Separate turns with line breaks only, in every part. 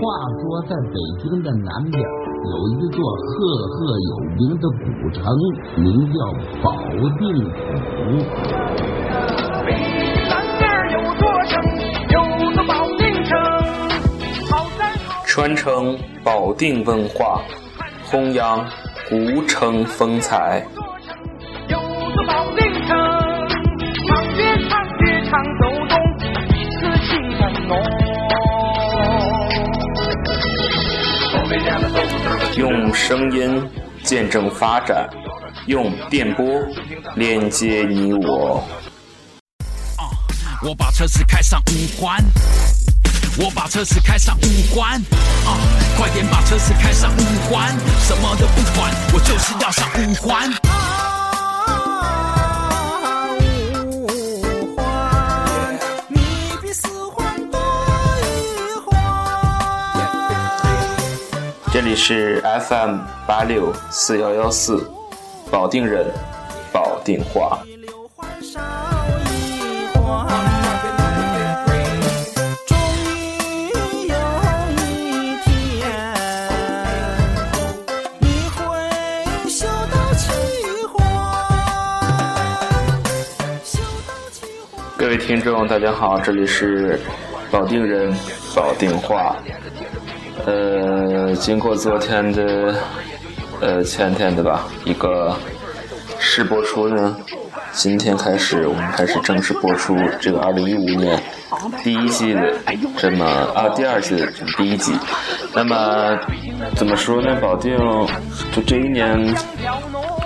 话说，在北京的南边有一座赫赫有名的古城，名叫保定府。
传承保定文化，弘扬古城风采。有座保定城，用声音见证发展，用电波连接你我。我把车子开上五环，我把车子开上五环，啊，快点把车子开上五环，什么都不管，我就是要上五环。这里是 FM 八六四幺幺四，保定人，保定话。各位听众，大家好，这里是保定人，保定话。呃，经过昨天的，呃前天的吧，一个试播出呢，今天开始我们开始正式播出这个二零一五年第一季的这么啊第二季的第一季。那么怎么说呢？保定就这一年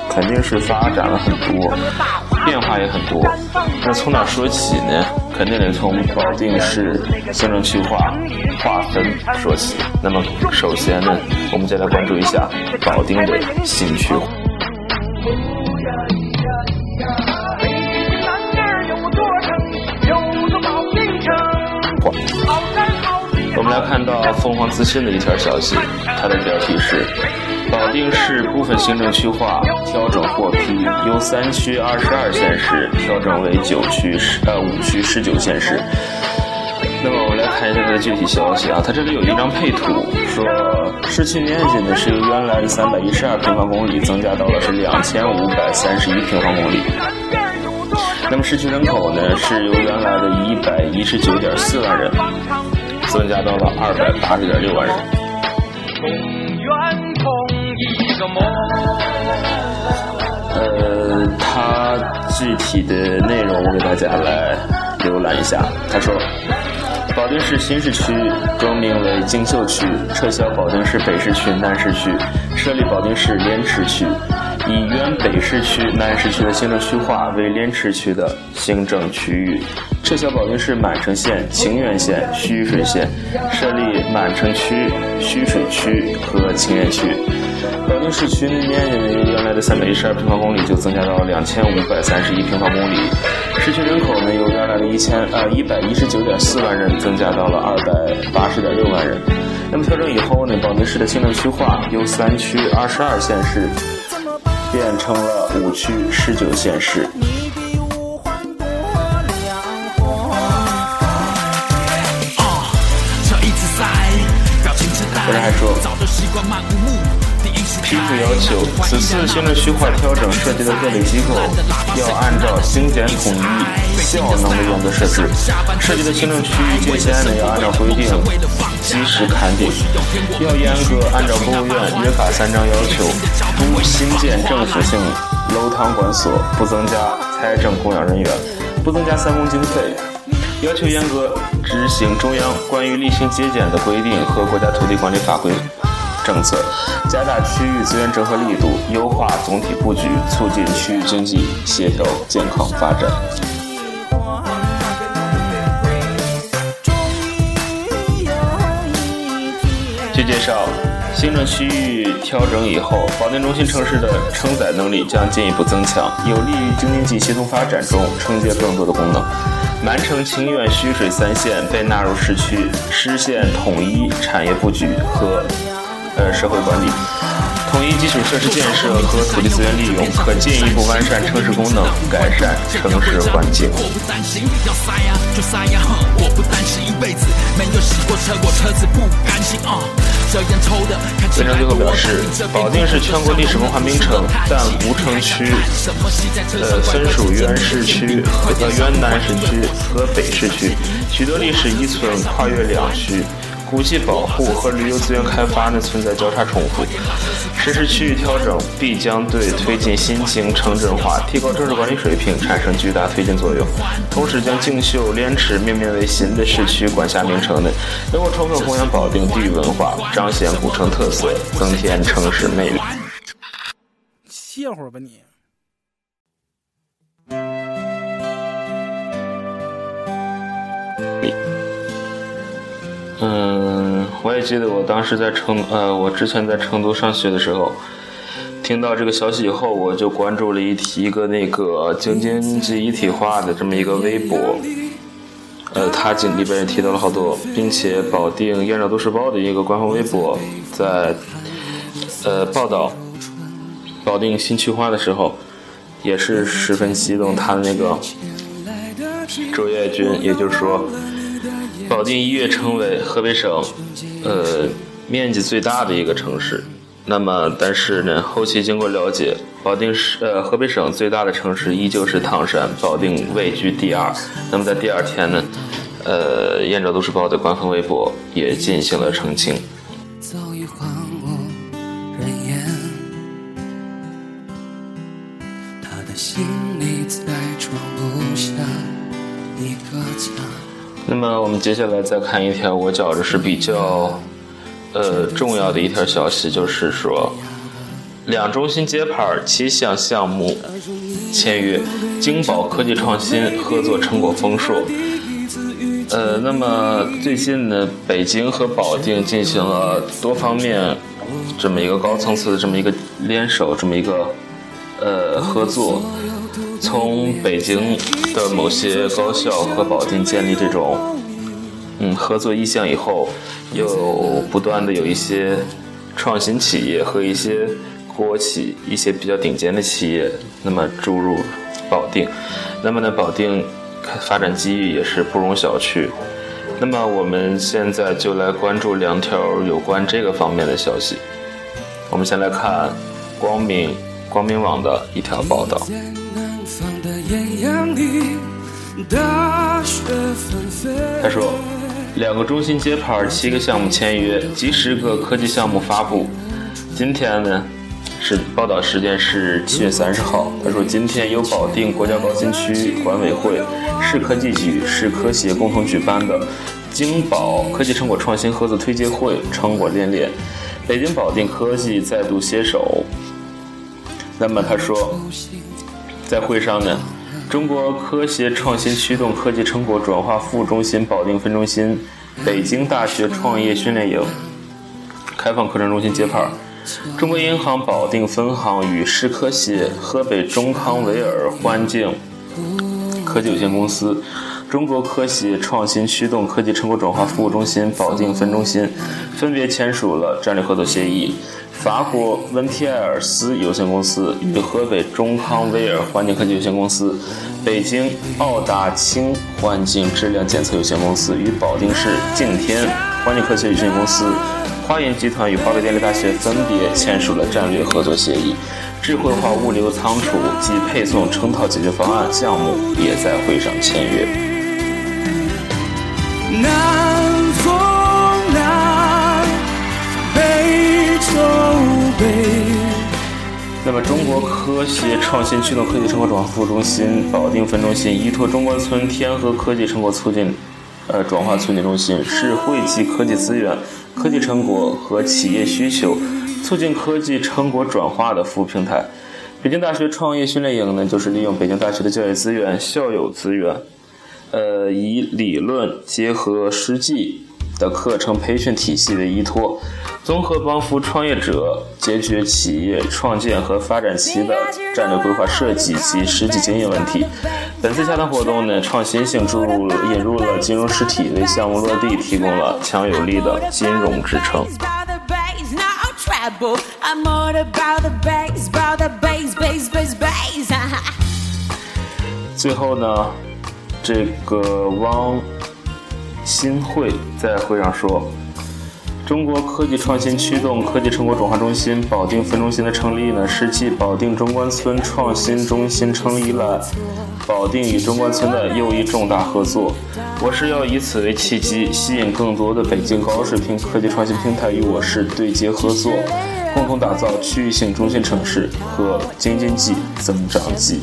肯定是发展了很多，变化也很多。那从哪说起呢？肯定得从保定市行政区划划分说起。那么，首先呢，我们再来关注一下保定的新区。我们来看到凤凰资讯的一条消息，它的标题是。保定市部分行政区划调整获批，由三区二十二县市调整为九区十呃五区十九县市。那么我们来看一下它的具体消息啊，它这里有一张配图，说市区面积呢是由原来的三百一十二平方公里增加到了是两千五百三十一平方公里。那么市区人口呢是由原来的一百一十九点四万人增加到了二百八十点六万人。呃，它具体的内容我给大家来浏览一下。他说，保定市新市区更名为锦绣区，撤销保定市北市区、南市区，设立保定市莲池区，以原北市区、南市区的行政区划为莲池区的行政区域，撤销保定市满城县、清源县、徐水县，设立满城区、徐水区和清源区。保定市区的面积由原来的三百一十二平方公里就增加到两千五百三十一平方公里，市区人口呢由原来的一千呃一百一十九点四万人增加到了二百八十点六万人。那么调整以后呢，保定市的行政区划由三区二十二县市变成了五区十九县市。有人还说。批复要求，此次行政区划调整涉及的各类机构要按照精简统一、效能的原则设置，涉及的行政区域界限呢要按照规定及时勘定，要严格按照国务院约法三章要求，不新建政府性楼堂馆所，不增加财政供养人员，不增加三公经费，要求严格执行中央关于例行节俭的规定和国家土地管理法规。政策，加大区域资源整合力度，优化总体布局，促进区域经济协调健康发展。据介绍，行政区域调整以后，保定中心城市的承载能力将进一步增强，有利于京津冀协同发展中承接更多的功能。满城、清苑、徐水三县被纳入市区，实现统一产业布局和。呃，社会管理，统一基础设施建设和土地资源利用，可进一步完善城市功能，改善城市环境。文章最后表示，保定是全国历史文化名城，但吴城区呃分属原市区和原南市区和北市区，许多历史遗存跨越两区。古迹保护和旅游资源开发呢存在交叉重复，实施区域调整必将对推进新型城镇化、提高城市管理水平产生巨大推进作用。同时，将竞秀莲池命名为新的市区管辖名称呢，能够充分弘扬保定地域文化，彰显古城特色，增添城市魅力。
歇会儿吧你。
还，记得我当时在成呃，我之前在成都上学的时候，听到这个消息以后，我就关注了一提一个那个京津冀一体化的这么一个微博，呃，他里里边也提到了好多，并且保定燕赵都市报的一个官方微博在呃报道保定新区划的时候，也是十分激动，他的那个周跃军，也就是说。保定一跃成为河北省，呃，面积最大的一个城市。那么，但是呢，后期经过了解，保定市，呃，河北省最大的城市依旧是唐山，保定位居第二。那么在第二天呢，呃，燕赵都市报的官方微博也进行了澄清。早已荒无人烟他的心里再装不下一个家。那么我们接下来再看一条，我觉着是比较，呃，重要的一条消息，就是说，两中心揭牌，七项项目签约，京宝科技创新合作成果丰硕。呃，那么最近呢，北京和保定进行了多方面这么一个高层次的这么一个联手，这么一个呃合作。从北京的某些高校和保定建立这种嗯合作意向以后，又不断的有一些创新企业和一些国企、一些比较顶尖的企业，那么注入保定，那么呢，保定发展机遇也是不容小觑。那么我们现在就来关注两条有关这个方面的消息。我们先来看光明光明网的一条报道。他说：“两个中心揭牌，七个项目签约，几十个科技项目发布。今天呢，是报道时间是七月三十号。他说，今天由保定国家高新区管委会、市科技局、市科协共同举办的京宝科技成果创新合作推介会成果练练，北京保定科技再度携手。那么他说，在会上呢。”中国科协创新驱动科技成果转化服务中心保定分中心、北京大学创业训练营开放课程中心揭牌。中国银行保定分行与市科协、河北中康维尔环境科技有限公司、中国科协创新驱动科技成果转化服务中心保定分中心分别签署了战略合作协议。法国温提埃尔斯有限公司与河北中康威尔环境科技有限公司、北京奥达清环境质量检测有限公司与保定市敬天环境科学有限公司、华银集团与华北电力大学分别签署了战略合作协议。智慧化物流仓储及配送成套解决方案项目也在会上签约。那么，中国科协创新驱动科技成果转化服务中心保定分中心依托中关村天河科技成果促进呃转化促进中心，是汇集科技资源、科技成果和企业需求，促进科技成果转化的服务平台。北京大学创业训练营呢，就是利用北京大学的教育资源、校友资源，呃，以理论结合实际的课程培训体系的依托。综合帮扶创业者解决企业创建和发展期的战略规划设计及实际经营问题。本次洽谈活动呢，创新性注入引入了金融实体，为项目落地提供了强有力的金融支撑。最后呢，这个汪。新会在会上说。中国科技创新驱动科技成果转化中心保定分中心的成立呢，是继保定中关村创新中心成立了保定与中关村的又一重大合作。我市要以此为契机，吸引更多的北京高水平科技创新平台与我市对接合作，共同打造区域性中心城市和京津冀增长极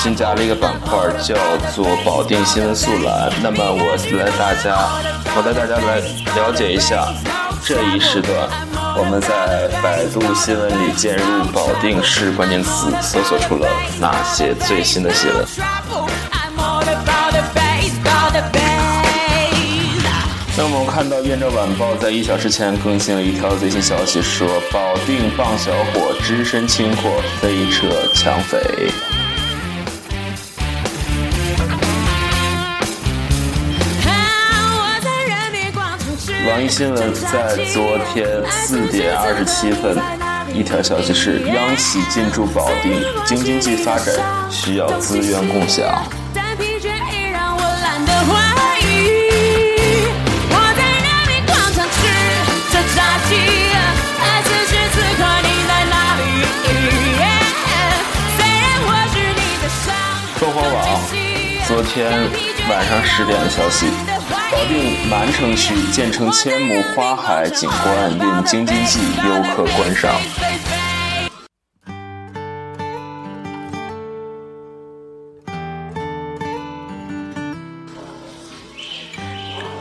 新加了一个板块，叫做保定新闻速览。那么我来大家，我带大家来了解一下这一时段，我们在百度新闻里键入保定市关键词，搜索出了哪些最新的新闻。那么我们看到《燕赵晚报》在一小时前更新了一条最新消息，说保定棒小伙只身轻获飞车抢匪。网易新闻在昨天四点二十七分，一条消息是：央企进驻保定，京津冀发展需要资源共享。凤凰网昨天晚上十点的消息。保定满城区建成千亩花海景观，引京津冀游客观赏。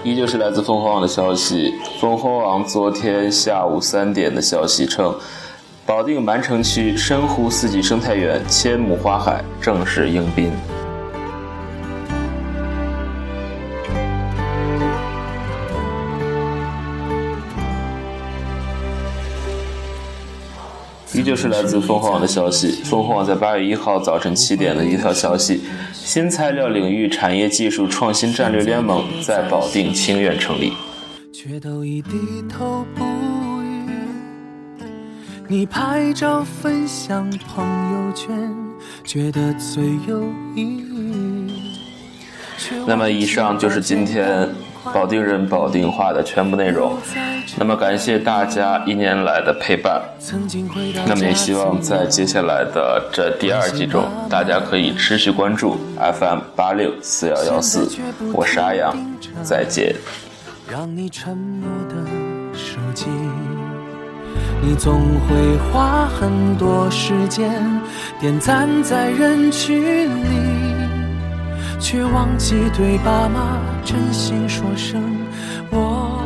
依旧是来自凤凰网的消息。凤凰网昨天下午三点的消息称，保定满城区深湖四季生态园千亩花海正式迎宾。依旧是来自凤凰网的消息。凤凰网在八月一号早晨七点的一条消息：新材料领域产业技术创新战略联盟在保定清苑成立。却都已低头不语。你拍照分享朋友圈，觉得最有意义。那么，以上就是今天。保定人保定话的全部内容，那么感谢大家一年来的陪伴，那么也希望在接下来的这第二季中，大家可以持续关注 FM 八六四幺幺四，我是阿阳，再见。让你沉默的手机，你总会花很多时间点赞在人群里。却忘记对爸妈真心说声我。